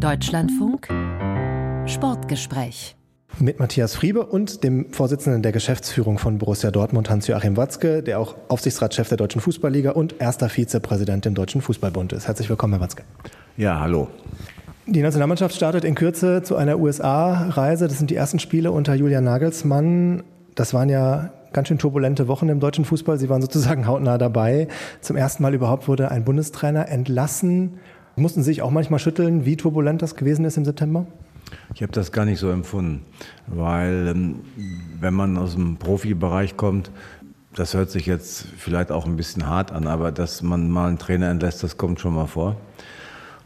Deutschlandfunk Sportgespräch mit Matthias Friebe und dem Vorsitzenden der Geschäftsführung von Borussia Dortmund, Hans-Joachim Watzke, der auch Aufsichtsratschef der Deutschen Fußballliga und erster Vizepräsident im Deutschen Fußballbund ist. Herzlich willkommen, Herr Watzke. Ja, hallo. Die Nationalmannschaft startet in Kürze zu einer USA-Reise. Das sind die ersten Spiele unter Julian Nagelsmann. Das waren ja ganz schön turbulente Wochen im deutschen Fußball. Sie waren sozusagen hautnah dabei. Zum ersten Mal überhaupt wurde ein Bundestrainer entlassen. Mussten Sie sich auch manchmal schütteln, wie turbulent das gewesen ist im September? Ich habe das gar nicht so empfunden, weil ähm, wenn man aus dem Profibereich kommt, das hört sich jetzt vielleicht auch ein bisschen hart an, aber dass man mal einen Trainer entlässt, das kommt schon mal vor.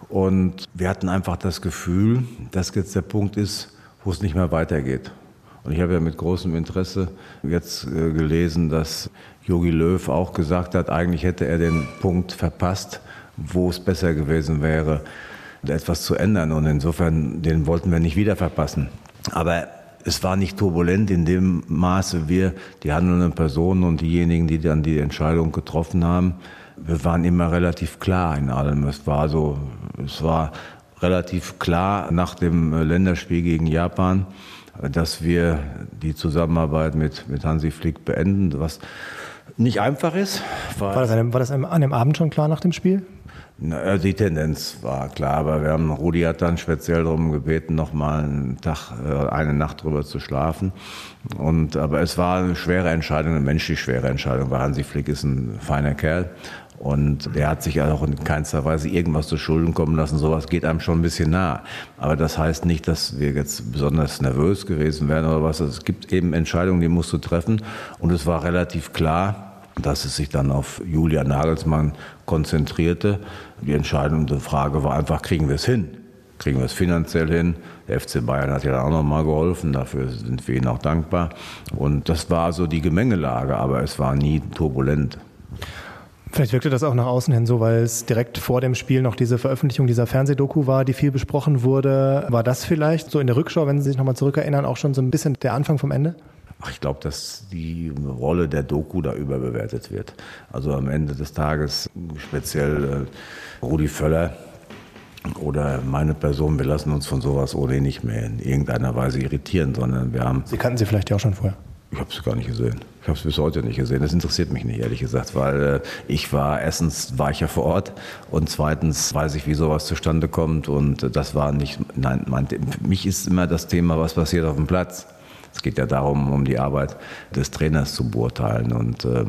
Und wir hatten einfach das Gefühl, dass jetzt der Punkt ist, wo es nicht mehr weitergeht. Und ich habe ja mit großem Interesse jetzt äh, gelesen, dass Jogi Löw auch gesagt hat, eigentlich hätte er den Punkt verpasst, wo es besser gewesen wäre, etwas zu ändern. Und insofern, den wollten wir nicht wieder verpassen. Aber es war nicht turbulent in dem Maße, wir, die handelnden Personen und diejenigen, die dann die Entscheidung getroffen haben, wir waren immer relativ klar in allem. Es war so, es war relativ klar nach dem Länderspiel gegen Japan, dass wir die Zusammenarbeit mit, mit Hansi Flick beenden, was nicht einfach ist. War das, einem, war das einem, an dem Abend schon klar nach dem Spiel? Na, die Tendenz war klar, aber wir haben, Rudi hat dann speziell darum gebeten, noch mal einen Tag, äh, eine Nacht drüber zu schlafen. Und, aber es war eine schwere Entscheidung, eine menschlich schwere Entscheidung, weil Hansi Flick ist ein feiner Kerl. Und der hat sich auch in keinster Weise irgendwas zu Schulden kommen lassen. Sowas geht einem schon ein bisschen nah. Aber das heißt nicht, dass wir jetzt besonders nervös gewesen wären oder was. Es gibt eben Entscheidungen, die musst du treffen. Und es war relativ klar, dass es sich dann auf Julia Nagelsmann konzentrierte. Die entscheidende Frage war einfach, kriegen wir es hin? Kriegen wir es finanziell hin? Der FC Bayern hat ja dann auch nochmal geholfen, dafür sind wir ihnen auch dankbar. Und das war so die Gemengelage, aber es war nie turbulent. Vielleicht wirkte das auch nach außen hin so, weil es direkt vor dem Spiel noch diese Veröffentlichung dieser Fernsehdoku war, die viel besprochen wurde. War das vielleicht so in der Rückschau, wenn Sie sich nochmal zurückerinnern, auch schon so ein bisschen der Anfang vom Ende? Ach, ich glaube, dass die Rolle der Doku da überbewertet wird. Also am Ende des Tages speziell äh, Rudi Völler oder meine Person, wir lassen uns von sowas ohnehin nicht mehr in irgendeiner Weise irritieren, sondern wir haben... Sie kannten sie vielleicht ja auch schon vorher. Ich habe es gar nicht gesehen. Ich habe es bis heute nicht gesehen. Das interessiert mich nicht, ehrlich gesagt, weil äh, ich war, erstens war ich ja vor Ort und zweitens weiß ich, wie sowas zustande kommt und das war nicht, nein, mein, mich ist immer das Thema, was passiert auf dem Platz. Es geht ja darum, um die Arbeit des Trainers zu beurteilen. Und äh,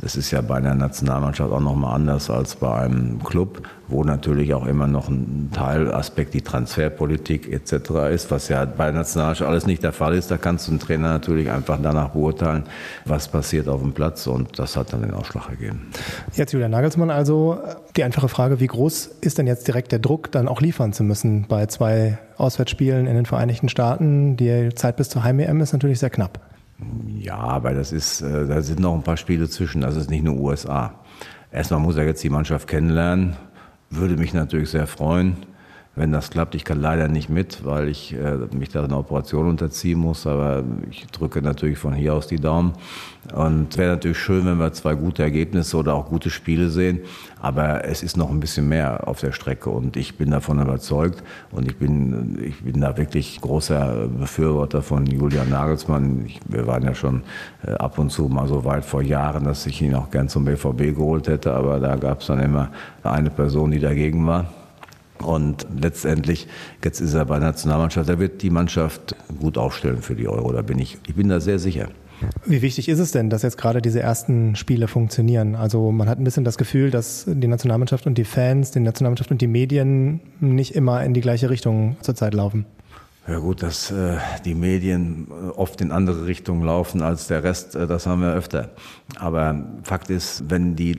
das ist ja bei einer Nationalmannschaft auch nochmal anders als bei einem Club, wo natürlich auch immer noch ein Teilaspekt die Transferpolitik etc. ist, was ja bei der Nationalmannschaft alles nicht der Fall ist. Da kannst du einen Trainer natürlich einfach danach beurteilen, was passiert auf dem Platz und das hat dann den Ausschlag gegeben. Jetzt Julian Nagelsmann also, die einfache Frage, wie groß ist denn jetzt direkt der Druck, dann auch liefern zu müssen bei zwei Auswärtsspielen in den Vereinigten Staaten? Die Zeit bis zur Heim-EM ist natürlich sehr knapp. Ja, aber das ist, äh, da sind noch ein paar Spiele zwischen. Das ist nicht nur USA. Erstmal muss er jetzt die Mannschaft kennenlernen. Würde mich natürlich sehr freuen wenn das klappt. Ich kann leider nicht mit, weil ich äh, mich da einer Operation unterziehen muss, aber ich drücke natürlich von hier aus die Daumen. Und wäre natürlich schön, wenn wir zwei gute Ergebnisse oder auch gute Spiele sehen, aber es ist noch ein bisschen mehr auf der Strecke und ich bin davon überzeugt und ich bin, ich bin da wirklich großer Befürworter von Julian Nagelsmann. Ich, wir waren ja schon äh, ab und zu mal so weit vor Jahren, dass ich ihn auch gern zum BVB geholt hätte, aber da gab es dann immer eine Person, die dagegen war. Und letztendlich, jetzt ist er bei der Nationalmannschaft, da wird die Mannschaft gut aufstellen für die Euro, da bin ich, ich bin da sehr sicher. Wie wichtig ist es denn, dass jetzt gerade diese ersten Spiele funktionieren? Also man hat ein bisschen das Gefühl, dass die Nationalmannschaft und die Fans, die Nationalmannschaft und die Medien nicht immer in die gleiche Richtung zurzeit laufen. Ja gut, dass äh, die Medien äh, oft in andere Richtungen laufen als der Rest, äh, das haben wir öfter. Aber Fakt ist, wenn die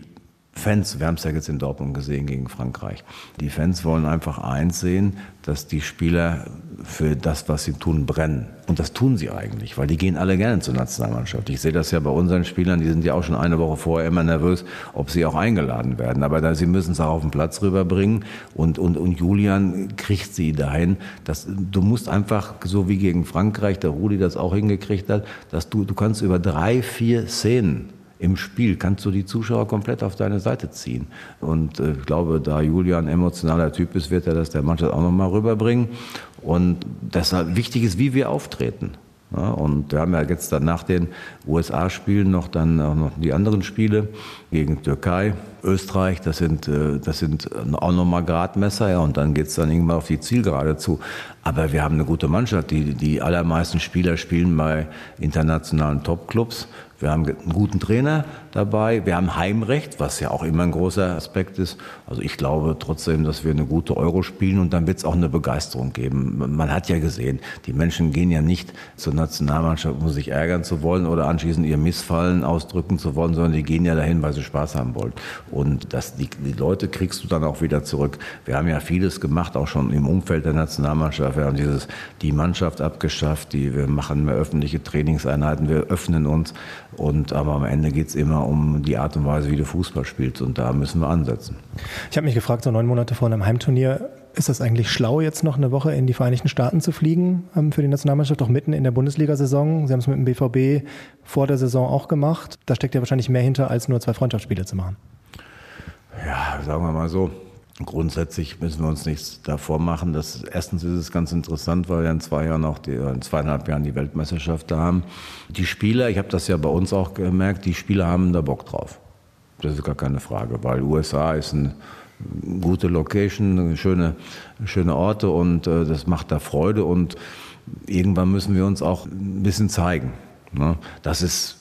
Fans, wir haben es ja jetzt in Dortmund gesehen gegen Frankreich, die Fans wollen einfach eins sehen, dass die Spieler für das, was sie tun, brennen. Und das tun sie eigentlich, weil die gehen alle gerne zur Nationalmannschaft. Ich sehe das ja bei unseren Spielern, die sind ja auch schon eine Woche vorher immer nervös, ob sie auch eingeladen werden. Aber da, sie müssen es auch auf den Platz rüberbringen. Und, und, und Julian kriegt sie dahin. Dass, du musst einfach, so wie gegen Frankreich, der Rudi das auch hingekriegt hat, dass du, du kannst über drei, vier Szenen im Spiel kannst du die Zuschauer komplett auf deine Seite ziehen. Und äh, ich glaube, da Julian ein emotionaler Typ ist, wird er das der Mannschaft auch nochmal rüberbringen. Und deshalb wichtig ist, wie wir auftreten. Ja, und wir haben ja jetzt dann nach den USA-Spielen noch dann auch noch die anderen Spiele gegen Türkei, Österreich. Das sind, äh, das sind auch nochmal Gradmesser. Ja, und dann geht's dann irgendwann auf die Zielgerade zu. Aber wir haben eine gute Mannschaft. Die, die allermeisten Spieler spielen bei internationalen Topclubs. Wir haben einen guten Trainer dabei. Wir haben Heimrecht, was ja auch immer ein großer Aspekt ist. Also ich glaube trotzdem, dass wir eine gute Euro spielen und dann wird es auch eine Begeisterung geben. Man hat ja gesehen, die Menschen gehen ja nicht zur Nationalmannschaft, um sich ärgern zu wollen oder anschließend ihr Missfallen ausdrücken zu wollen, sondern die gehen ja dahin, weil sie Spaß haben wollen. Und das, die, die Leute kriegst du dann auch wieder zurück. Wir haben ja vieles gemacht, auch schon im Umfeld der Nationalmannschaft. Wir haben dieses, die Mannschaft abgeschafft, die, wir machen mehr öffentliche Trainingseinheiten, wir öffnen uns. Und aber am Ende geht es immer um die Art und Weise, wie du Fußball spielst. Und da müssen wir ansetzen. Ich habe mich gefragt, so neun Monate vor einem Heimturnier, ist das eigentlich schlau, jetzt noch eine Woche in die Vereinigten Staaten zu fliegen ähm, für die Nationalmannschaft, auch mitten in der Bundesliga-Saison? Sie haben es mit dem BVB vor der Saison auch gemacht. Da steckt ja wahrscheinlich mehr hinter, als nur zwei Freundschaftsspiele zu machen. Ja, sagen wir mal so. Grundsätzlich müssen wir uns nichts davor machen. Das, erstens ist es ganz interessant, weil wir in zwei Jahren auch die, in zweieinhalb Jahren die Weltmeisterschaft da haben. Die Spieler, ich habe das ja bei uns auch gemerkt, die Spieler haben da Bock drauf. Das ist gar keine Frage, weil USA ist eine gute Location, schöne, schöne Orte und äh, das macht da Freude und irgendwann müssen wir uns auch ein bisschen zeigen. Ne? Das ist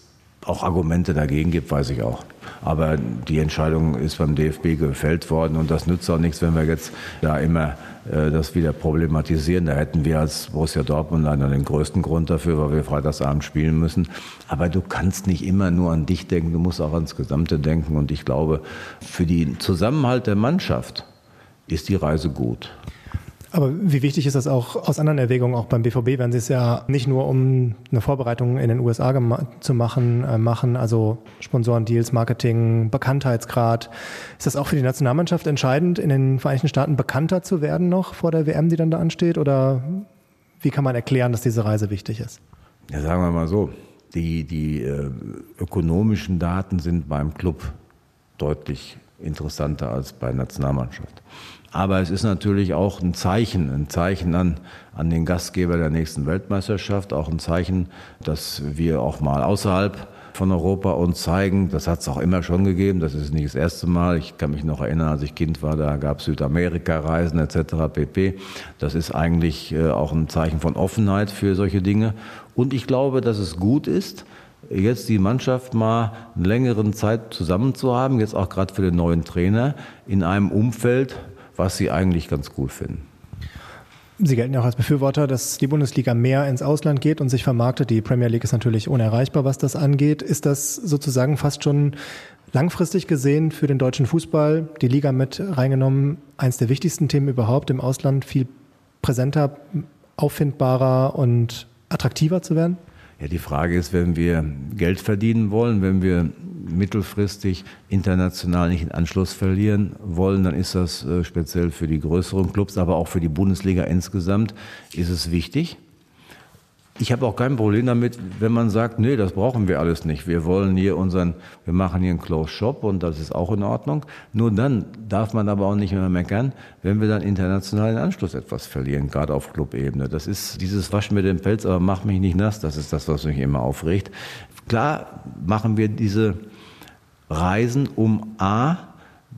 auch Argumente dagegen gibt, weiß ich auch. Aber die Entscheidung ist beim DFB gefällt worden und das nützt auch nichts, wenn wir jetzt da immer äh, das wieder problematisieren. Da hätten wir als Borussia Dortmund leider den größten Grund dafür, weil wir Freitagsabend spielen müssen. Aber du kannst nicht immer nur an dich denken, du musst auch ans Gesamte denken. Und ich glaube, für den Zusammenhalt der Mannschaft ist die Reise gut. Aber wie wichtig ist das auch aus anderen Erwägungen, auch beim BVB, wenn Sie es ja nicht nur um eine Vorbereitung in den USA zu machen, äh, machen, also Sponsorendeals, Marketing, Bekanntheitsgrad. Ist das auch für die Nationalmannschaft entscheidend, in den Vereinigten Staaten bekannter zu werden noch vor der WM, die dann da ansteht? Oder wie kann man erklären, dass diese Reise wichtig ist? Ja, sagen wir mal so. Die, die äh, ökonomischen Daten sind beim Club deutlich interessanter als bei Nationalmannschaft. Aber es ist natürlich auch ein Zeichen, ein Zeichen an, an den Gastgeber der nächsten Weltmeisterschaft, auch ein Zeichen, dass wir auch mal außerhalb von Europa uns zeigen. Das hat es auch immer schon gegeben. Das ist nicht das erste Mal. Ich kann mich noch erinnern, als ich Kind war, da gab es Südamerika-Reisen etc. pp. Das ist eigentlich äh, auch ein Zeichen von Offenheit für solche Dinge. Und ich glaube, dass es gut ist, jetzt die Mannschaft mal eine längere Zeit zusammen zu haben, jetzt auch gerade für den neuen Trainer, in einem Umfeld, was sie eigentlich ganz gut finden. Sie gelten ja auch als Befürworter, dass die Bundesliga mehr ins Ausland geht und sich vermarktet. Die Premier League ist natürlich unerreichbar, was das angeht. Ist das sozusagen fast schon langfristig gesehen für den deutschen Fußball, die Liga mit reingenommen, eines der wichtigsten Themen überhaupt, im Ausland viel präsenter, auffindbarer und attraktiver zu werden? Ja, die Frage ist, wenn wir Geld verdienen wollen, wenn wir mittelfristig international nicht den Anschluss verlieren wollen, dann ist das äh, speziell für die größeren Clubs, aber auch für die Bundesliga insgesamt, ist es wichtig. Ich habe auch kein Problem damit, wenn man sagt, nee, das brauchen wir alles nicht. Wir wollen hier unseren, wir machen hier einen Closed Shop und das ist auch in Ordnung. Nur dann darf man aber auch nicht mehr meckern, wenn wir dann internationalen Anschluss etwas verlieren, gerade auf Clubebene. Das ist dieses Wasch mit dem Pelz, aber mach mich nicht nass. Das ist das, was mich immer aufregt. Klar machen wir diese Reisen, um A,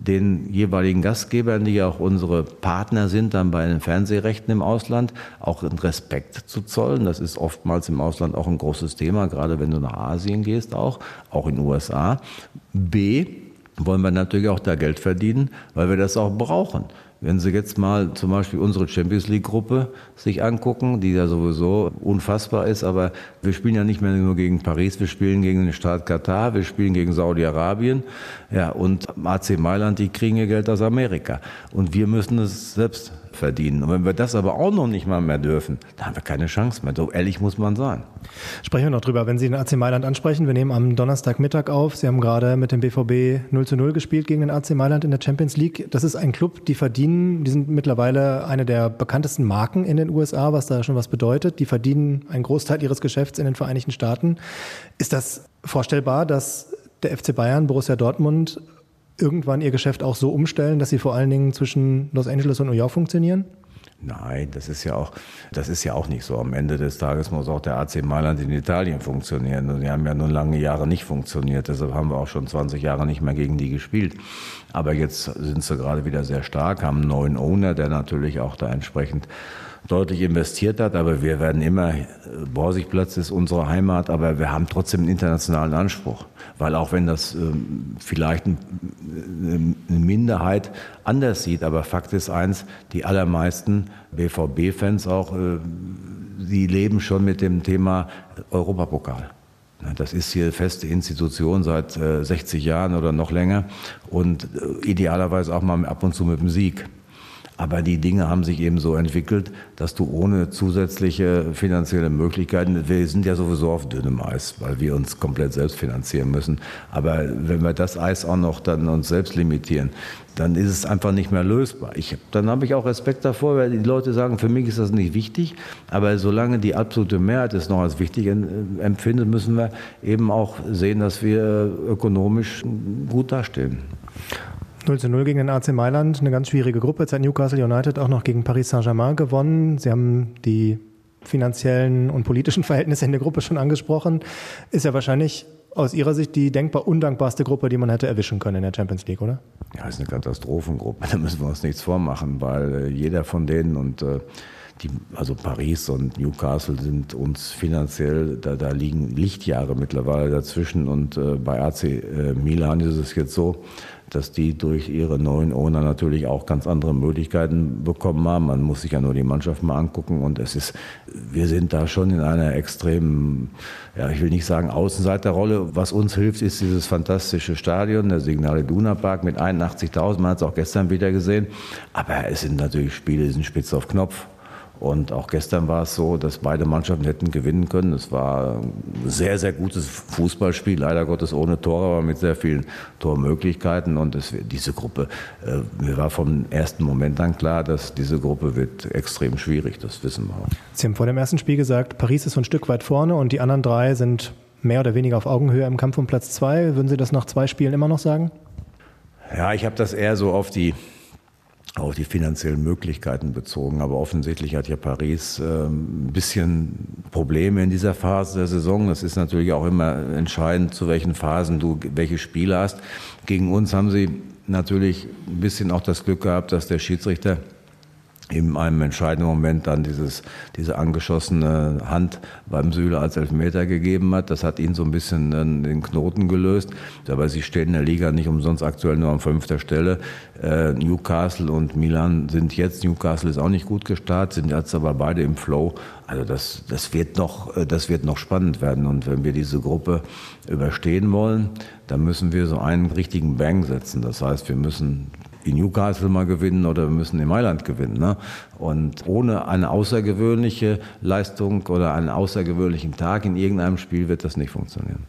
den jeweiligen Gastgebern, die ja auch unsere Partner sind, dann bei den Fernsehrechten im Ausland, auch Respekt zu zollen. Das ist oftmals im Ausland auch ein großes Thema, gerade wenn du nach Asien gehst, auch, auch in den USA. B, wollen wir natürlich auch da Geld verdienen, weil wir das auch brauchen. Wenn Sie jetzt mal zum Beispiel unsere Champions League-Gruppe sich angucken, die ja sowieso unfassbar ist, aber wir spielen ja nicht mehr nur gegen Paris, wir spielen gegen den Staat Katar, wir spielen gegen Saudi-Arabien, ja, und AC Mailand, die kriegen ihr Geld aus Amerika. Und wir müssen es selbst verdienen. Und wenn wir das aber auch noch nicht mal mehr dürfen, dann haben wir keine Chance mehr. So ehrlich muss man sein. Sprechen wir noch drüber. Wenn Sie den AC Mailand ansprechen, wir nehmen am Donnerstagmittag auf. Sie haben gerade mit dem BVB 0 zu 0 gespielt gegen den AC Mailand in der Champions League. Das ist ein Club, die verdienen, die sind mittlerweile eine der bekanntesten Marken in den USA, was da schon was bedeutet. Die verdienen einen Großteil ihres Geschäfts in den Vereinigten Staaten. Ist das vorstellbar, dass der FC Bayern, Borussia Dortmund irgendwann ihr Geschäft auch so umstellen, dass sie vor allen Dingen zwischen Los Angeles und New York funktionieren? Nein, das ist ja auch, das ist ja auch nicht so. Am Ende des Tages muss auch der AC Mailand in Italien funktionieren. Und die haben ja nun lange Jahre nicht funktioniert. Deshalb haben wir auch schon 20 Jahre nicht mehr gegen die gespielt. Aber jetzt sind sie gerade wieder sehr stark, haben einen neuen Owner, der natürlich auch da entsprechend deutlich investiert hat. Aber wir werden immer, Borsigplatz ist unsere Heimat, aber wir haben trotzdem einen internationalen Anspruch. Weil auch wenn das ähm, vielleicht ein, eine Minderheit anders sieht, aber Fakt ist eins, die allermeisten BVB-Fans auch, äh, die leben schon mit dem Thema Europapokal. Das ist hier feste Institution seit 60 äh, Jahren oder noch länger und äh, idealerweise auch mal ab und zu mit dem Sieg. Aber die Dinge haben sich eben so entwickelt, dass du ohne zusätzliche finanzielle Möglichkeiten, wir sind ja sowieso auf dünnem Eis, weil wir uns komplett selbst finanzieren müssen. Aber wenn wir das Eis auch noch dann uns selbst limitieren, dann ist es einfach nicht mehr lösbar. Ich, dann habe ich auch Respekt davor, weil die Leute sagen, für mich ist das nicht wichtig. Aber solange die absolute Mehrheit es noch als wichtig empfindet, müssen wir eben auch sehen, dass wir ökonomisch gut dastehen. 0 zu 0 gegen den AC Mailand, eine ganz schwierige Gruppe. Jetzt hat Newcastle United auch noch gegen Paris Saint-Germain gewonnen. Sie haben die finanziellen und politischen Verhältnisse in der Gruppe schon angesprochen. Ist ja wahrscheinlich aus Ihrer Sicht die denkbar undankbarste Gruppe, die man hätte erwischen können in der Champions League, oder? Ja, ist eine Katastrophengruppe. Da müssen wir uns nichts vormachen, weil äh, jeder von denen und äh, die, also Paris und Newcastle sind uns finanziell, da, da liegen Lichtjahre mittlerweile dazwischen und äh, bei AC äh, Milan ist es jetzt so, dass die durch ihre neuen Owner natürlich auch ganz andere Möglichkeiten bekommen haben. Man muss sich ja nur die Mannschaft mal angucken und es ist, wir sind da schon in einer extremen, ja, ich will nicht sagen Außenseiterrolle. Was uns hilft, ist dieses fantastische Stadion, der Signale Duna Park mit 81.000. Man hat es auch gestern wieder gesehen. Aber es sind natürlich Spiele, die sind spitz auf Knopf. Und auch gestern war es so, dass beide Mannschaften hätten gewinnen können. Es war ein sehr, sehr gutes Fußballspiel, leider Gottes ohne Tore, aber mit sehr vielen Tormöglichkeiten. Und es, diese Gruppe, äh, mir war vom ersten Moment an klar, dass diese Gruppe wird extrem schwierig, das wissen wir auch. Sie haben vor dem ersten Spiel gesagt, Paris ist so ein Stück weit vorne und die anderen drei sind mehr oder weniger auf Augenhöhe im Kampf um Platz zwei. Würden Sie das nach zwei Spielen immer noch sagen? Ja, ich habe das eher so auf die auf die finanziellen Möglichkeiten bezogen. Aber offensichtlich hat ja Paris ähm, ein bisschen Probleme in dieser Phase der Saison. Das ist natürlich auch immer entscheidend, zu welchen Phasen du welche Spiele hast. Gegen uns haben sie natürlich ein bisschen auch das Glück gehabt, dass der Schiedsrichter in einem entscheidenden Moment dann dieses, diese angeschossene Hand beim Süle als Elfmeter gegeben hat. Das hat ihn so ein bisschen den Knoten gelöst. Aber sie stehen in der Liga nicht umsonst aktuell nur an fünfter Stelle. Äh, Newcastle und Milan sind jetzt, Newcastle ist auch nicht gut gestartet, sind jetzt aber beide im Flow. Also das, das, wird noch, äh, das wird noch spannend werden. Und wenn wir diese Gruppe überstehen wollen, dann müssen wir so einen richtigen Bang setzen. Das heißt, wir müssen in Newcastle mal gewinnen oder wir müssen in Mailand gewinnen. Ne? Und ohne eine außergewöhnliche Leistung oder einen außergewöhnlichen Tag in irgendeinem Spiel wird das nicht funktionieren.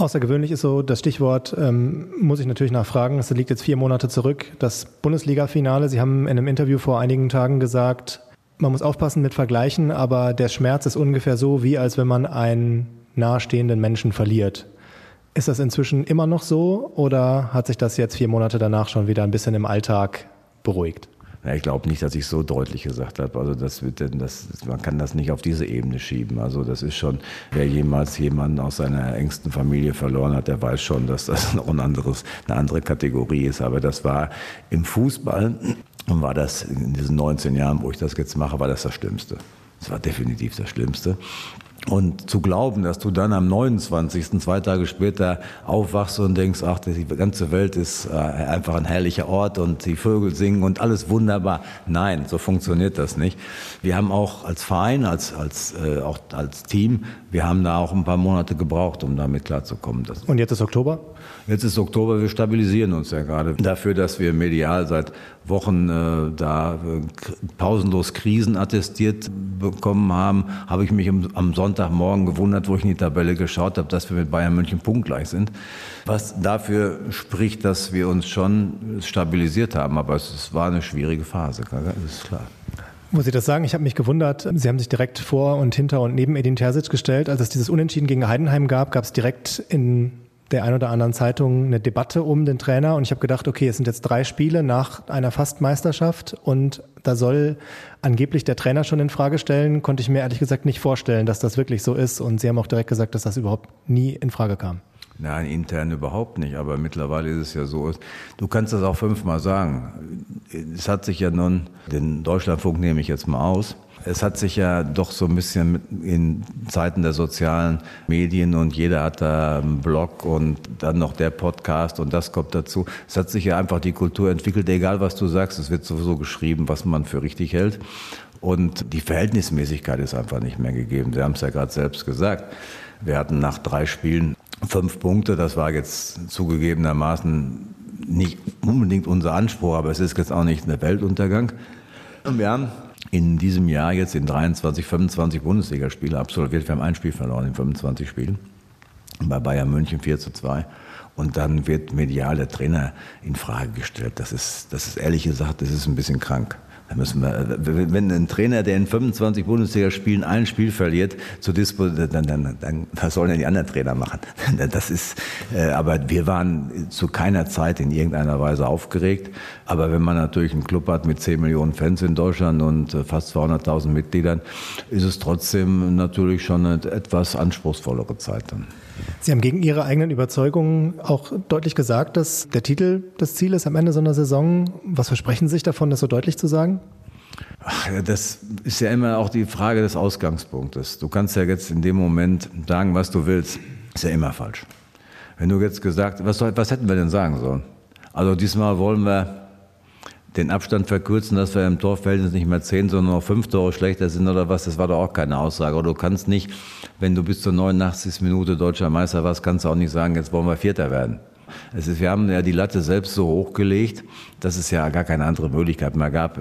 Außergewöhnlich ist so das Stichwort, ähm, muss ich natürlich nachfragen. Es liegt jetzt vier Monate zurück. Das Bundesliga-Finale. Sie haben in einem Interview vor einigen Tagen gesagt, man muss aufpassen mit Vergleichen, aber der Schmerz ist ungefähr so, wie als wenn man einen nahestehenden Menschen verliert. Ist das inzwischen immer noch so oder hat sich das jetzt vier Monate danach schon wieder ein bisschen im Alltag beruhigt? Ich glaube nicht, dass ich so deutlich gesagt habe. Also das wird denn, das, man kann das nicht auf diese Ebene schieben. Also das ist schon, wer jemals jemanden aus seiner engsten Familie verloren hat, der weiß schon, dass das noch ein anderes, eine andere Kategorie ist. Aber das war im Fußball und war das in diesen 19 Jahren, wo ich das jetzt mache, war das das Schlimmste. Das war definitiv das Schlimmste. Und zu glauben, dass du dann am 29., zwei Tage später aufwachst und denkst, ach, die ganze Welt ist äh, einfach ein herrlicher Ort und die Vögel singen und alles wunderbar. Nein, so funktioniert das nicht. Wir haben auch als Verein, als, als, äh, auch als Team, wir haben da auch ein paar Monate gebraucht, um damit klarzukommen. Und jetzt ist Oktober? Jetzt ist Oktober, wir stabilisieren uns ja gerade dafür, dass wir medial seit Wochen äh, da äh, pausenlos Krisen attestiert bekommen haben, habe ich mich am, am Sonntagmorgen gewundert, wo ich in die Tabelle geschaut habe, dass wir mit Bayern München punktgleich sind. Was dafür spricht, dass wir uns schon stabilisiert haben, aber es, es war eine schwierige Phase, das ist klar. Muss ich das sagen? Ich habe mich gewundert. Sie haben sich direkt vor und hinter und neben Edin Terzic gestellt. Als es dieses Unentschieden gegen Heidenheim gab, gab es direkt in der ein oder anderen Zeitung eine Debatte um den Trainer und ich habe gedacht, okay, es sind jetzt drei Spiele nach einer Fastmeisterschaft und da soll angeblich der Trainer schon in Frage stellen, konnte ich mir ehrlich gesagt nicht vorstellen, dass das wirklich so ist und Sie haben auch direkt gesagt, dass das überhaupt nie in Frage kam. Nein, intern überhaupt nicht. Aber mittlerweile ist es ja so, du kannst das auch fünfmal sagen. Es hat sich ja nun, den Deutschlandfunk nehme ich jetzt mal aus, es hat sich ja doch so ein bisschen in Zeiten der sozialen Medien und jeder hat da einen Blog und dann noch der Podcast und das kommt dazu. Es hat sich ja einfach die Kultur entwickelt, egal was du sagst, es wird sowieso geschrieben, was man für richtig hält. Und die Verhältnismäßigkeit ist einfach nicht mehr gegeben. Sie haben es ja gerade selbst gesagt. Wir hatten nach drei Spielen fünf Punkte. Das war jetzt zugegebenermaßen nicht unbedingt unser Anspruch, aber es ist jetzt auch nicht ein Weltuntergang. Und wir haben in diesem Jahr jetzt in 23, 25 Bundesligaspiele absolviert. Wir haben ein Spiel verloren in 25 Spielen. Bei Bayern München 4 zu 2. Und dann wird medial der Trainer in Frage gestellt. Das ist, das ist ehrlich gesagt, das ist ein bisschen krank. Da müssen wir, wenn ein Trainer, der in 25 Bundesligaspielen ein Spiel verliert, zu Dispo, dann, dann, dann, was sollen denn die anderen Trainer machen? Das ist, äh, aber wir waren zu keiner Zeit in irgendeiner Weise aufgeregt. Aber wenn man natürlich einen Club hat mit 10 Millionen Fans in Deutschland und äh, fast 200.000 Mitgliedern, ist es trotzdem natürlich schon eine etwas anspruchsvollere Zeit dann. Sie haben gegen Ihre eigenen Überzeugungen auch deutlich gesagt, dass der Titel das Ziel ist am Ende so einer Saison. Was versprechen Sie sich davon, das so deutlich zu sagen? Ach, das ist ja immer auch die Frage des Ausgangspunktes. Du kannst ja jetzt in dem Moment sagen, was du willst. Ist ja immer falsch. Wenn du jetzt gesagt, was, soll, was hätten wir denn sagen sollen? Also diesmal wollen wir den Abstand verkürzen, dass wir im Torverhältnis nicht mehr zehn, sondern noch fünf Tore schlechter sind oder was, das war doch auch keine Aussage. Oder du kannst nicht, wenn du bis zur 89. Minute deutscher Meister warst, kannst du auch nicht sagen, jetzt wollen wir Vierter werden. Es ist, wir haben ja die Latte selbst so hochgelegt, dass es ja gar keine andere Möglichkeit mehr gab.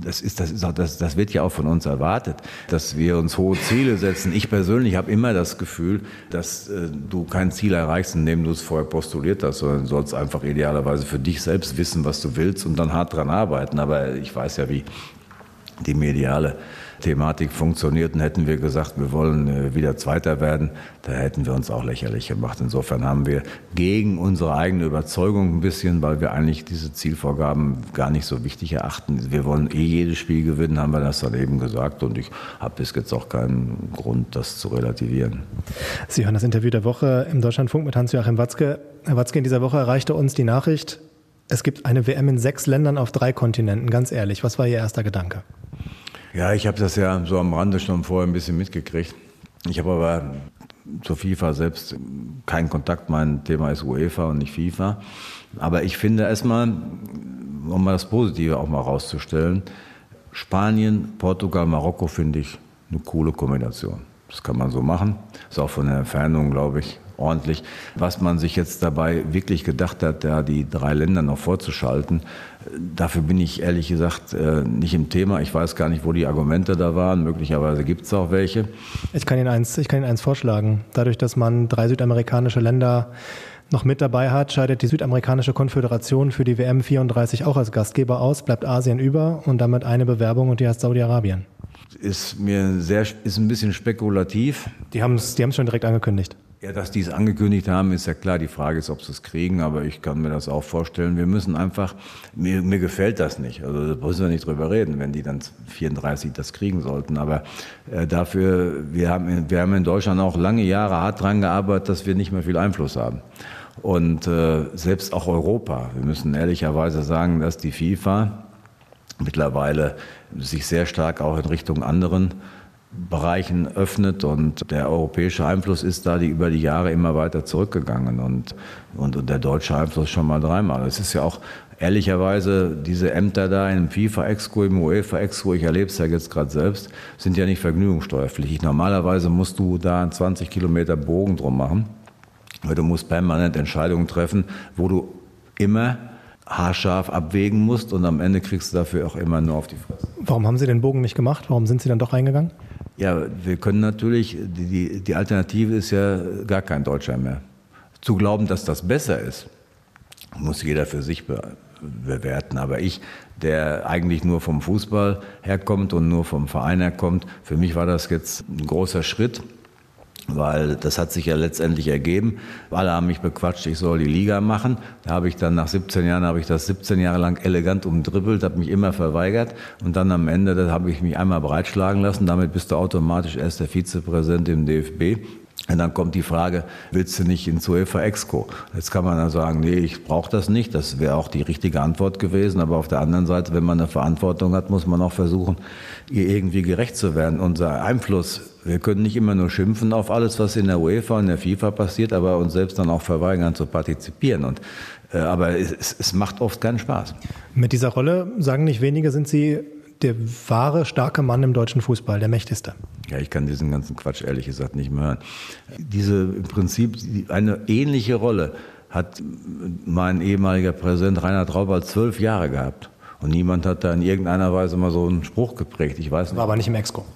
Das, ist, das, ist auch, das, das wird ja auch von uns erwartet, dass wir uns hohe Ziele setzen. Ich persönlich habe immer das Gefühl, dass äh, du kein Ziel erreichst, indem du es vorher postuliert hast, sondern du sollst einfach idealerweise für dich selbst wissen, was du willst und dann hart dran arbeiten. Aber ich weiß ja, wie die mediale Thematik funktioniert und hätten wir gesagt, wir wollen äh, wieder Zweiter werden, da hätten wir uns auch lächerlich gemacht. Insofern haben wir gegen unsere eigene Überzeugung ein bisschen, weil wir eigentlich diese Zielvorgaben gar nicht so wichtig erachten. Wir wollen eh jedes Spiel gewinnen, haben wir das dann eben gesagt und ich habe bis jetzt auch keinen Grund, das zu relativieren. Sie hören das Interview der Woche im Deutschlandfunk mit Hans-Joachim Watzke. Herr Watzke, in dieser Woche erreichte uns die Nachricht, es gibt eine WM in sechs Ländern auf drei Kontinenten. Ganz ehrlich, was war Ihr erster Gedanke? Ja, ich habe das ja so am Rande schon vorher ein bisschen mitgekriegt. Ich habe aber zur FIFA selbst keinen Kontakt. Mein Thema ist UEFA und nicht FIFA. Aber ich finde erstmal, um mal das Positive auch mal rauszustellen, Spanien, Portugal, Marokko finde ich eine coole Kombination. Das kann man so machen. Ist auch von der Entfernung, glaube ich, ordentlich. Was man sich jetzt dabei wirklich gedacht hat, da die drei Länder noch vorzuschalten, dafür bin ich ehrlich gesagt äh, nicht im Thema. Ich weiß gar nicht, wo die Argumente da waren. Möglicherweise gibt es auch welche. Ich kann Ihnen eins, ich kann Ihnen eins vorschlagen. Dadurch, dass man drei südamerikanische Länder noch mit dabei hat, scheidet die Südamerikanische Konföderation für die WM 34 auch als Gastgeber aus, bleibt Asien über und damit eine Bewerbung und die heißt Saudi-Arabien. Ist mir sehr, ist ein bisschen spekulativ. Die haben es die schon direkt angekündigt. Ja, dass die es angekündigt haben, ist ja klar. Die Frage ist, ob sie es kriegen, aber ich kann mir das auch vorstellen. Wir müssen einfach, mir, mir gefällt das nicht. Also da müssen wir nicht drüber reden, wenn die dann 34 das kriegen sollten. Aber äh, dafür, wir haben, wir haben in Deutschland auch lange Jahre hart dran gearbeitet, dass wir nicht mehr viel Einfluss haben. Und äh, selbst auch Europa. Wir müssen ehrlicherweise sagen, dass die FIFA mittlerweile sich sehr stark auch in Richtung anderen Bereichen öffnet und der europäische Einfluss ist da die über die Jahre immer weiter zurückgegangen und, und, und der deutsche Einfluss schon mal dreimal. Es ist ja auch ehrlicherweise diese Ämter da im FIFA-Exco, im UEFA-Exco, ich erlebe es ja jetzt gerade selbst, sind ja nicht vergnügungssteuerpflichtig. Normalerweise musst du da einen 20 Kilometer Bogen drum machen, weil du musst permanent Entscheidungen treffen, wo du immer haarscharf abwägen musst und am Ende kriegst du dafür auch immer nur auf die Fresse. Warum haben Sie den Bogen nicht gemacht? Warum sind Sie dann doch reingegangen? Ja, wir können natürlich, die, die Alternative ist ja gar kein Deutscher mehr. Zu glauben, dass das besser ist, muss jeder für sich be bewerten. Aber ich, der eigentlich nur vom Fußball herkommt und nur vom Verein herkommt, für mich war das jetzt ein großer Schritt. Weil das hat sich ja letztendlich ergeben. Alle haben mich bequatscht, ich soll die Liga machen. Da habe ich dann nach 17 Jahren habe ich das 17 Jahre lang elegant umdribbelt, habe mich immer verweigert und dann am Ende da habe ich mich einmal breitschlagen lassen. Damit bist du automatisch erst der Vizepräsident im DFB. Und dann kommt die Frage, willst du nicht ins UEFA Exco? Jetzt kann man dann sagen, nee, ich brauche das nicht. Das wäre auch die richtige Antwort gewesen. Aber auf der anderen Seite, wenn man eine Verantwortung hat, muss man auch versuchen, ihr irgendwie gerecht zu werden. Unser Einfluss, wir können nicht immer nur schimpfen auf alles, was in der UEFA und der FIFA passiert, aber uns selbst dann auch verweigern zu partizipieren. Und, äh, aber es, es macht oft keinen Spaß. Mit dieser Rolle, sagen nicht wenige, sind Sie der wahre, starke Mann im deutschen Fußball, der mächtigste. Ja, ich kann diesen ganzen Quatsch ehrlich gesagt nicht mehr hören. Diese im Prinzip eine ähnliche Rolle hat mein ehemaliger Präsident Reinhard Rauber zwölf Jahre gehabt. Und niemand hat da in irgendeiner Weise mal so einen Spruch geprägt. Ich weiß nicht. War aber nicht im Exco.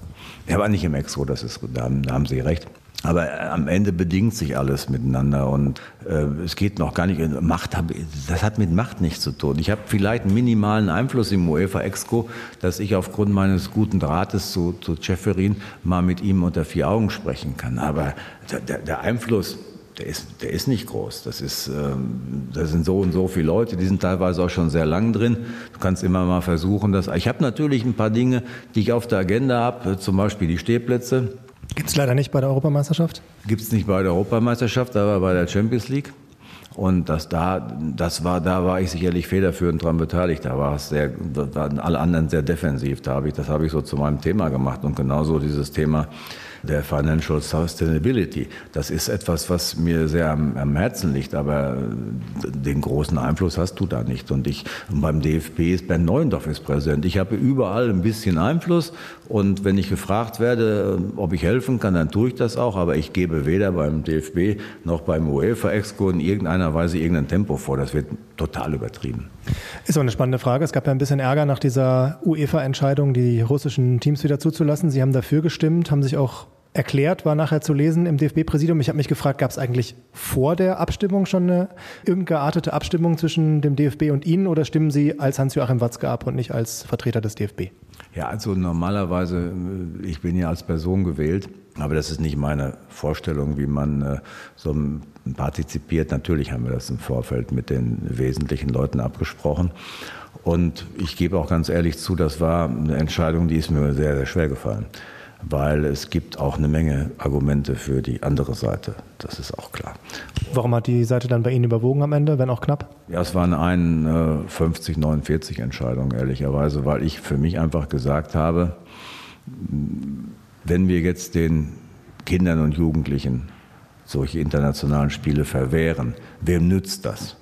Er war nicht im Exco, das ist, da haben, da haben Sie recht. Aber äh, am Ende bedingt sich alles miteinander und äh, es geht noch gar nicht. Macht, das hat mit Macht nichts zu tun. Ich habe vielleicht einen minimalen Einfluss im UEFA Exco, dass ich aufgrund meines guten Drahtes zu, zu mal mit ihm unter vier Augen sprechen kann. Aber der, der Einfluss, der ist, der ist nicht groß. Das ist, ähm, da sind so und so viele Leute, die sind teilweise auch schon sehr lang drin. Du kannst immer mal versuchen, dass. Ich habe natürlich ein paar Dinge, die ich auf der Agenda habe, zum Beispiel die Stehplätze. Gibt es leider nicht bei der Europameisterschaft? Gibt es nicht bei der Europameisterschaft, aber bei der Champions League. Und das da, das war, da war ich sicherlich federführend daran beteiligt. Da war es sehr, da waren alle anderen sehr defensiv. Da habe ich, das habe ich so zu meinem Thema gemacht. Und genauso dieses Thema der Financial Sustainability. Das ist etwas, was mir sehr am, am, Herzen liegt, aber den großen Einfluss hast du da nicht. Und ich beim DFB ist Bernd Neuendorf ist Präsident. Ich habe überall ein bisschen Einfluss und wenn ich gefragt werde, ob ich helfen kann, dann tue ich das auch. Aber ich gebe weder beim DFB noch beim UEFA Exco in irgendeiner Weise irgendein Tempo vor. Das wird total übertrieben. Ist auch eine spannende Frage. Es gab ja ein bisschen Ärger nach dieser UEFA-Entscheidung, die russischen Teams wieder zuzulassen. Sie haben dafür gestimmt, haben sich auch erklärt, war nachher zu lesen im DFB-Präsidium. Ich habe mich gefragt, gab es eigentlich vor der Abstimmung schon eine irgendeine Abstimmung zwischen dem DFB und Ihnen oder stimmen Sie als Hans-Joachim Watzke ab und nicht als Vertreter des DFB? Ja, also normalerweise, äh, ich bin ja als Person gewählt, aber das ist nicht meine Vorstellung, wie man äh, so partizipiert. Natürlich haben wir das im Vorfeld mit den wesentlichen Leuten abgesprochen. Und ich gebe auch ganz ehrlich zu, das war eine Entscheidung, die ist mir sehr, sehr schwer gefallen weil es gibt auch eine Menge Argumente für die andere Seite. Das ist auch klar. Warum hat die Seite dann bei Ihnen überwogen am Ende, wenn auch knapp? Ja, es waren 51, 49 Entscheidungen, ehrlicherweise, weil ich für mich einfach gesagt habe, wenn wir jetzt den Kindern und Jugendlichen solche internationalen Spiele verwehren, wem nützt das?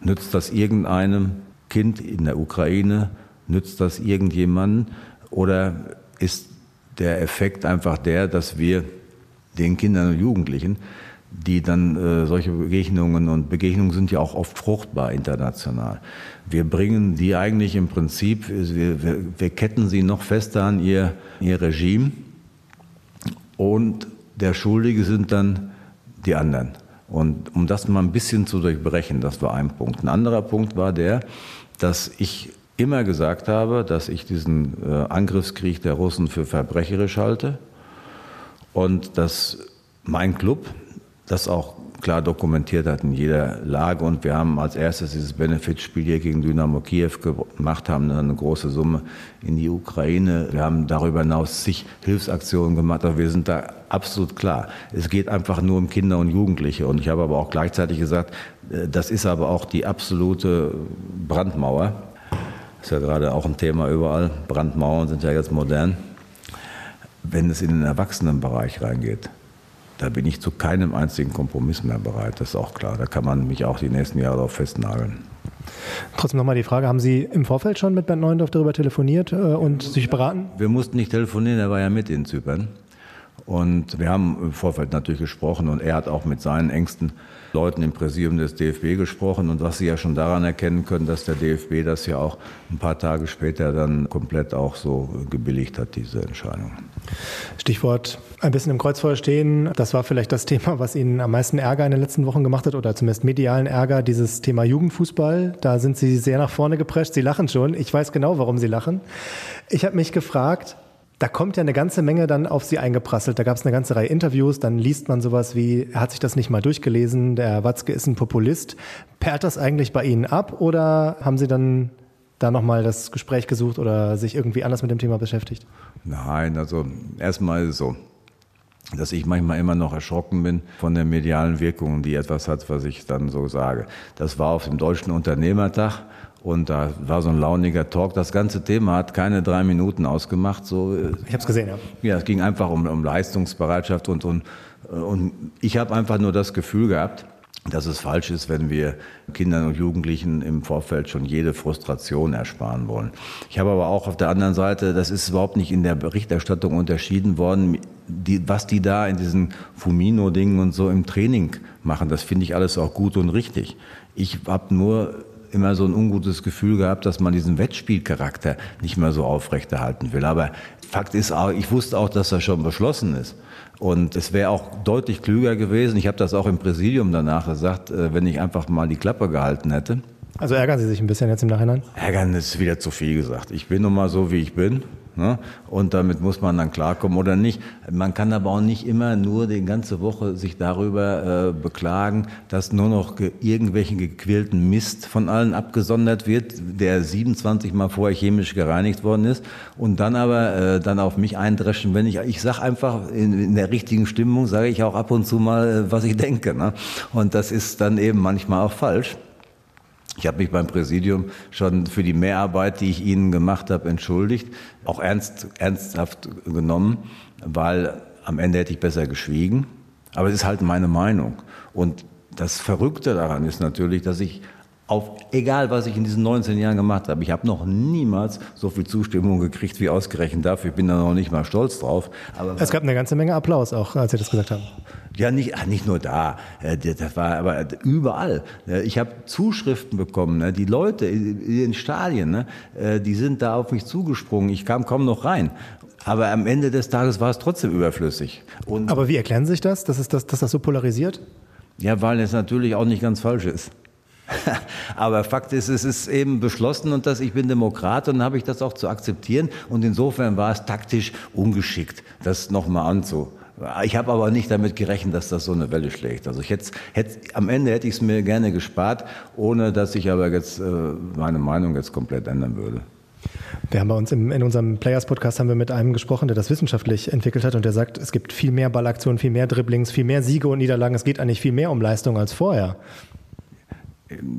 Nützt das irgendeinem Kind in der Ukraine? Nützt das irgendjemandem? Oder ist der Effekt einfach der, dass wir den Kindern und Jugendlichen, die dann äh, solche Begegnungen und Begegnungen sind ja auch oft fruchtbar international. Wir bringen die eigentlich im Prinzip, wir, wir, wir ketten sie noch fester an ihr, ihr Regime und der Schuldige sind dann die anderen. Und um das mal ein bisschen zu durchbrechen, das war ein Punkt. Ein anderer Punkt war der, dass ich immer gesagt habe, dass ich diesen äh, Angriffskrieg der Russen für verbrecherisch halte und dass mein Club das auch klar dokumentiert hat in jeder Lage. Und wir haben als erstes dieses Benefitspiel hier gegen Dynamo Kiew gemacht, haben eine große Summe in die Ukraine. Wir haben darüber hinaus zig Hilfsaktionen gemacht, aber wir sind da absolut klar. Es geht einfach nur um Kinder und Jugendliche. Und ich habe aber auch gleichzeitig gesagt, äh, das ist aber auch die absolute Brandmauer ist ja gerade auch ein Thema überall. Brandmauern sind ja jetzt modern. Wenn es in den Erwachsenenbereich reingeht, da bin ich zu keinem einzigen Kompromiss mehr bereit. Das ist auch klar. Da kann man mich auch die nächsten Jahre darauf festnageln. Trotzdem nochmal die Frage, haben Sie im Vorfeld schon mit Bernd Neuendorf darüber telefoniert äh, und sich beraten? Wir mussten nicht telefonieren, er war ja mit in Zypern. Und wir haben im Vorfeld natürlich gesprochen und er hat auch mit seinen engsten Leuten im Präsidium des DFB gesprochen und was Sie ja schon daran erkennen können, dass der DFB das ja auch ein paar Tage später dann komplett auch so gebilligt hat, diese Entscheidung. Stichwort ein bisschen im Kreuzfeuer stehen. Das war vielleicht das Thema, was Ihnen am meisten Ärger in den letzten Wochen gemacht hat oder zumindest medialen Ärger, dieses Thema Jugendfußball. Da sind Sie sehr nach vorne geprescht. Sie lachen schon. Ich weiß genau, warum Sie lachen. Ich habe mich gefragt, Da kommt ja eine ganze Menge dann auf Sie eingeprasselt. Da gab es eine ganze Reihe Interviews. Dann liest man sowas wie, er hat sich das nicht mal durchgelesen, der Watzke ist ein Populist. Perlt das eigentlich bei Ihnen ab oder haben Sie dann da nochmal das Gespräch gesucht oder sich irgendwie anders mit dem Thema beschäftigt? Nein, also erstmal ist es so, dass ich manchmal immer noch erschrocken bin von der medialen Wirkung, die etwas hat, was ich dann so sage. Das war auf dem Deutschen Unternehmertag und da war so ein launiger Talk. Das ganze Thema hat keine drei Minuten ausgemacht. So, äh, ich habe es gesehen, ja. Ja, es ging einfach um, um Leistungsbereitschaft und, und, und ich habe einfach nur das Gefühl gehabt, dass es falsch ist, wenn wir Kindern und Jugendlichen im Vorfeld schon jede Frustration ersparen wollen. Ich habe aber auch auf der anderen Seite, das ist überhaupt nicht in der Berichterstattung unterschieden worden, die, was die da in diesen Fumino-Dingen und so im Training machen. Das finde ich alles auch gut und richtig. Ich habe nur immer so ein ungutes Gefühl gehabt, dass man diesen Wettspielcharakter nicht mehr so aufrechterhalten will. Aber Fakt ist auch, ich wusste auch, dass das schon beschlossen ist. Und es wäre auch deutlich klüger gewesen, ich habe das auch im Präsidium danach gesagt, äh, wenn ich einfach mal die Klappe gehalten hätte. Also ärgern Sie sich ein bisschen jetzt im Nachhinein? Ärgern ist wieder zu viel gesagt. Ich bin nun mal so, wie ich bin. Ne? Und damit muss man dann klarkommen oder nicht. Man kann aber auch nicht immer nur die ganze Woche sich darüber äh, beklagen, dass nur noch ge irgendwelchen gequälten Mist von allen abgesondert wird, der 27 Mal vorher chemisch gereinigt worden ist und dann aber äh, dann auf mich eindreschen, wenn ich, ich sage einfach in, in, der richtigen Stimmung, sage ich auch ab und zu mal, äh, was ich denke. Ne? Und das ist dann eben manchmal auch falsch. Ich habe mich beim Präsidium schon für die Mehrarbeit, die ich Ihnen gemacht habe, entschuldigt, auch ernst, ernsthaft genommen, weil am Ende hätte ich besser geschwiegen. Aber es ist halt meine Meinung. Und das Verrückte daran ist natürlich, dass ich auf egal was ich in diesen 19 Jahren gemacht habe, ich habe noch niemals so viel Zustimmung gekriegt wie ausgerechnet dafür. Ich bin da noch nicht mal stolz drauf. Aber es gab eine ganze Menge Applaus auch, als Sie das gesagt haben. Ja, nicht, nicht nur da, äh, das war aber überall. Ich habe Zuschriften bekommen. Ne? Die Leute in den Stadien, ne? Äh, die sind da auf mich zugesprungen. Ich kam kaum noch rein. Aber am Ende des Tages war es trotzdem überflüssig. Und aber wie erklären Sie sich das, dass, es das, dass das so polarisiert? Ja, weil es natürlich auch nicht ganz falsch ist. Aber Fakt ist, es ist eben beschlossen und dass ich bin Demokrat und habe ich das auch zu akzeptieren. Und insofern war es taktisch ungeschickt, das nochmal anzu. Ich habe aber nicht damit gerechnet, dass das so eine Welle schlägt. Also ich hätte, hätte am Ende hätte ich es mir gerne gespart, ohne dass ich aber jetzt äh, meine Meinung jetzt komplett ändern würde. Wir haben bei uns im, in unserem Players-Podcast haben wir mit einem gesprochen, der das wissenschaftlich entwickelt hat und der sagt, es gibt viel mehr Ballaktionen, viel mehr Dribblings, viel mehr Siege und Niederlagen. Es geht eigentlich viel mehr um Leistung als vorher.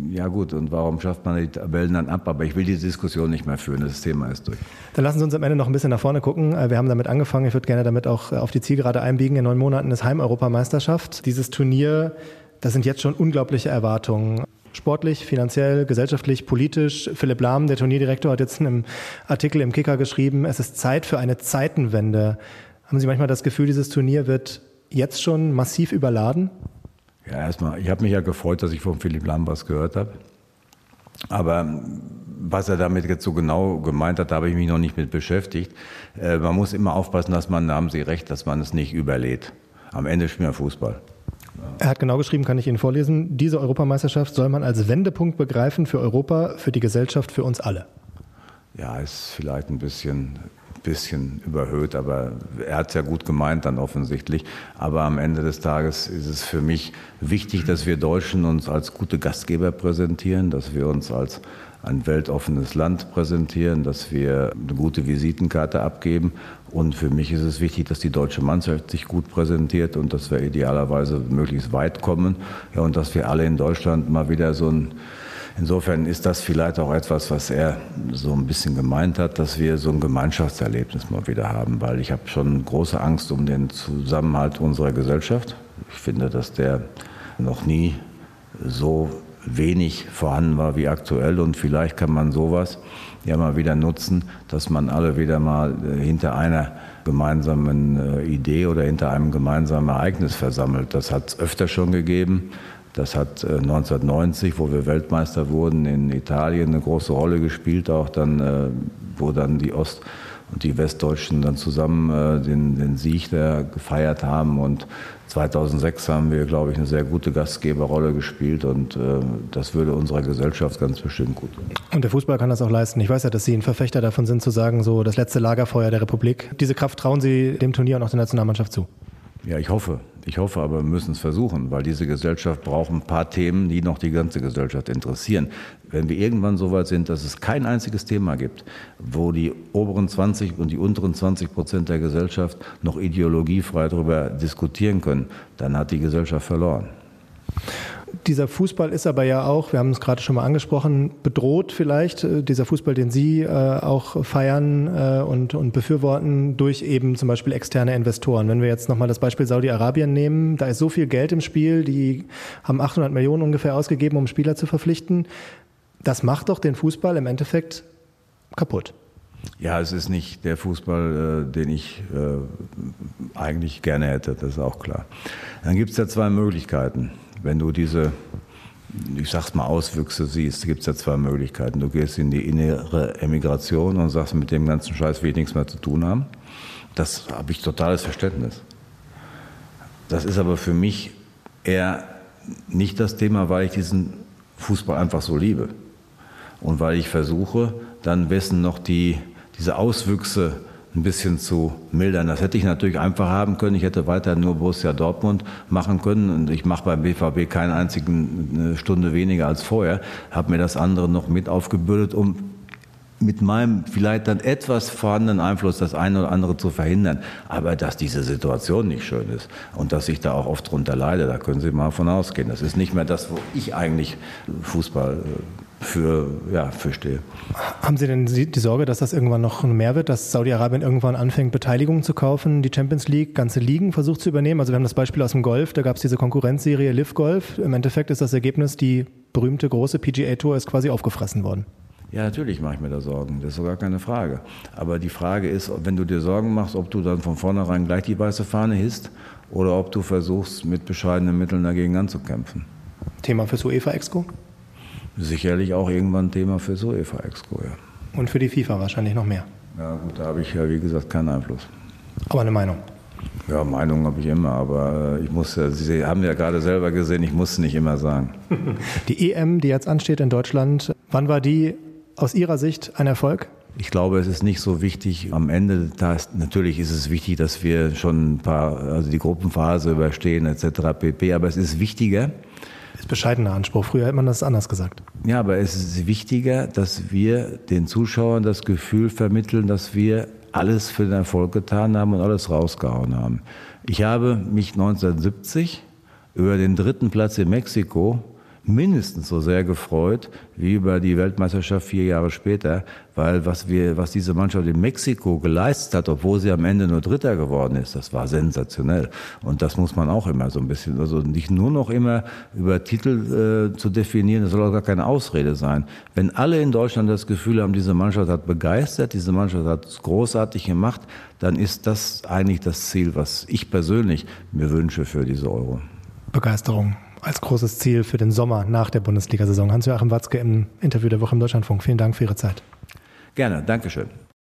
Ja gut, und warum schafft man die Tabellen dann ab? Aber ich will diese Diskussion nicht mehr führen, das Thema ist durch. Dann lassen Sie uns am Ende noch ein bisschen nach vorne gucken. Äh, wir haben damit angefangen, ich würde gerne damit auch äh, auf die Zielgerade einbiegen. In neun Monaten ist Heimeuropameisterschaft. Dieses Turnier, das sind jetzt schon unglaubliche Erwartungen. Sportlich, finanziell, gesellschaftlich, politisch. Philipp Lahm, der Turnierdirektor, hat jetzt in einem Artikel im Kicker geschrieben, es ist Zeit für eine Zeitenwende. Haben Sie manchmal das Gefühl, dieses Turnier wird jetzt schon massiv überladen? Ja, erstmal, ich habe mich ja gefreut, dass ich von Philipp Lahm was gehört habe. Aber was er damit jetzt so genau gemeint hat, da habe ich mich noch nicht mit beschäftigt. Äh, man muss immer aufpassen, dass man, da haben Sie recht, dass man es nicht überlädt. Am Ende spielt man Fußball. Er hat genau geschrieben, kann ich Ihnen vorlesen, diese Europameisterschaft soll man als Wendepunkt begreifen für Europa, für die Gesellschaft, für uns alle. Ja, ist vielleicht ein bisschen bisschen überhöht, aber er hat es ja gut gemeint dann offensichtlich. Aber am Ende des Tages ist es für mich wichtig, dass wir Deutschen uns als gute Gastgeber präsentieren, dass wir uns als ein weltoffenes Land präsentieren, dass wir eine gute Visitenkarte abgeben. Und für mich ist es wichtig, dass die deutsche Mannschaft sich gut präsentiert und dass wir idealerweise möglichst weit kommen. Ja, und dass wir alle in Deutschland mal wieder so ein Insofern ist das vielleicht auch etwas, was er so ein bisschen gemeint hat, dass wir so ein Gemeinschaftserlebnis mal wieder haben, weil ich habe schon große Angst um den Zusammenhalt unserer Gesellschaft. Ich finde, dass der noch nie so wenig vorhanden war wie aktuell und vielleicht kann man sowas ja mal wieder nutzen, dass man alle wieder mal äh, hinter einer gemeinsamen äh, Idee oder hinter einem gemeinsamen Ereignis versammelt. Das hat es öfter schon gegeben. Das hat 1990, äh, wo wir Weltmeister wurden, in Italien eine große Rolle gespielt, auch dann, äh, wo dann die Ost- und die Westdeutschen dann zusammen äh, den, den Sieg da gefeiert haben. Und 2006 haben wir, glaube ich, eine sehr gute Gastgeberrolle gespielt und das würde unserer Gesellschaft ganz bestimmt gut. Und der Fußball kann das auch leisten. Ich weiß ja, dass Sie ein Verfechter davon sind, zu sagen, so das letzte Lagerfeuer der Republik. Diese Kraft trauen Sie dem Turnier und auch der Nationalmannschaft zu. Ja, ich hoffe. Ich hoffe aber, wir müssen es versuchen, weil diese Gesellschaft braucht ein paar Themen, die noch die ganze Gesellschaft interessieren. Wenn wir irgendwann so weit sind, dass es kein einziges Thema gibt, wo die oberen 20 und die unteren 20 Prozent der Gesellschaft noch ideologiefrei darüber diskutieren können, dann hat die Gesellschaft verloren. Dieser Fußball ist aber ja auch, wir haben es gerade schon mal angesprochen, bedroht vielleicht, äh, dieser Fußball, den Sie äh, auch feiern äh, und, und befürworten, durch eben zum Beispiel externe Investoren. Wenn wir jetzt nochmal das Beispiel Saudi-Arabien nehmen, da ist so viel Geld im Spiel, die haben 800 Millionen ungefähr ausgegeben, um Spieler zu verpflichten. Das macht doch den Fußball im Endeffekt kaputt. Ja, es ist nicht der Fußball, äh, den ich äh, eigentlich gerne hätte, das ist auch klar. Dann gibt es ja zwei Möglichkeiten wenn du diese, ich sag's mal, Auswüchse siehst, gibt es ja zwei Möglichkeiten. Du gehst in die innere Emigration und sagst, mit dem ganzen Scheiß will ich nichts mehr zu tun haben. Das habe ich totales Verständnis. Das ist aber für mich eher nicht das Thema, weil ich diesen Fußball einfach so liebe. Und weil ich versuche, dann wessen noch die, diese Auswüchse ein bisschen zu mildern. Das hätte ich natürlich einfach haben können. Ich hätte weiter nur Borussia Dortmund machen können und ich mache beim BVB keine einzige Stunde weniger als vorher. Habe mir das andere noch mit aufgebürdet, um mit meinem vielleicht dann etwas vorhandenen Einfluss das eine oder andere zu verhindern. Aber dass diese Situation nicht schön ist und dass ich da auch oft drunter leide, da können Sie mal von ausgehen. Das ist nicht mehr das, wo ich eigentlich Fußball äh, für, ja, für stehe. Haben Sie denn die Sorge, dass das irgendwann noch mehr wird, dass Saudi-Arabien irgendwann anfängt, Beteiligungen zu kaufen, die Champions League, ganze Ligen versucht zu übernehmen? Also wir haben das Beispiel aus dem Golf, da gab es diese Konkurrenzserie Liv Golf. Im Endeffekt ist das Ergebnis, die berühmte große PGA Tour ist quasi aufgefressen worden. Ja, natürlich mache ich mir da Sorgen. Das ist sogar keine Frage. Aber die Frage ist, wenn du dir Sorgen machst, ob du dann von vornherein gleich die weiße Fahne hisst oder ob du versuchst, mit bescheidenen Mitteln dagegen anzukämpfen. Thema fürs UEFA-Exco? Sicherlich auch irgendwann ein Thema fürs UEFA-Exco, ja. Und für die FIFA wahrscheinlich noch mehr. Ja, gut, da habe ich ja, wie gesagt, keinen Einfluss. Aber eine Meinung. Ja, Meinung habe ich immer, aber äh, ich muss ja, Sie haben ja gerade selber gesehen, ich muss es nicht immer sagen. Die EM, die jetzt ansteht in Deutschland, wann war die aus Ihrer Sicht ein Erfolg? Ich glaube, es ist nicht so wichtig. Am Ende, da ist, natürlich ist es wichtig, dass wir schon ein paar, also die Gruppenphase überstehen etc. pp. Aber es ist wichtiger. Bescheidener Anspruch. Früher hätte man das anders gesagt. Ja, aber es ist wichtiger, dass wir den Zuschauern das Gefühl vermitteln, dass wir alles für den Erfolg getan haben und alles rausgehauen haben. Ich habe mich 1970 über den dritten Platz in Mexiko mindestens so sehr gefreut wie über die Weltmeisterschaft vier Jahre später, weil was wir, was diese Mannschaft in Mexiko geleistet hat, obwohl sie am Ende nur Dritter geworden ist, das war sensationell. Und das muss man auch immer so ein bisschen, also nicht nur noch immer über Titel äh, zu definieren, das soll auch gar keine Ausrede sein. Wenn alle in Deutschland das Gefühl haben, diese Mannschaft hat begeistert, diese Mannschaft hat es großartig gemacht, dann ist das eigentlich das Ziel, was ich persönlich mir wünsche für diese Euro. Begeisterung als großes Ziel für den Sommer nach der Bundesliga-Saison. Hans-Joachim Watzke im Interview der Woche im Deutschlandfunk. Vielen Dank für Ihre Zeit. Gerne, Dankeschön.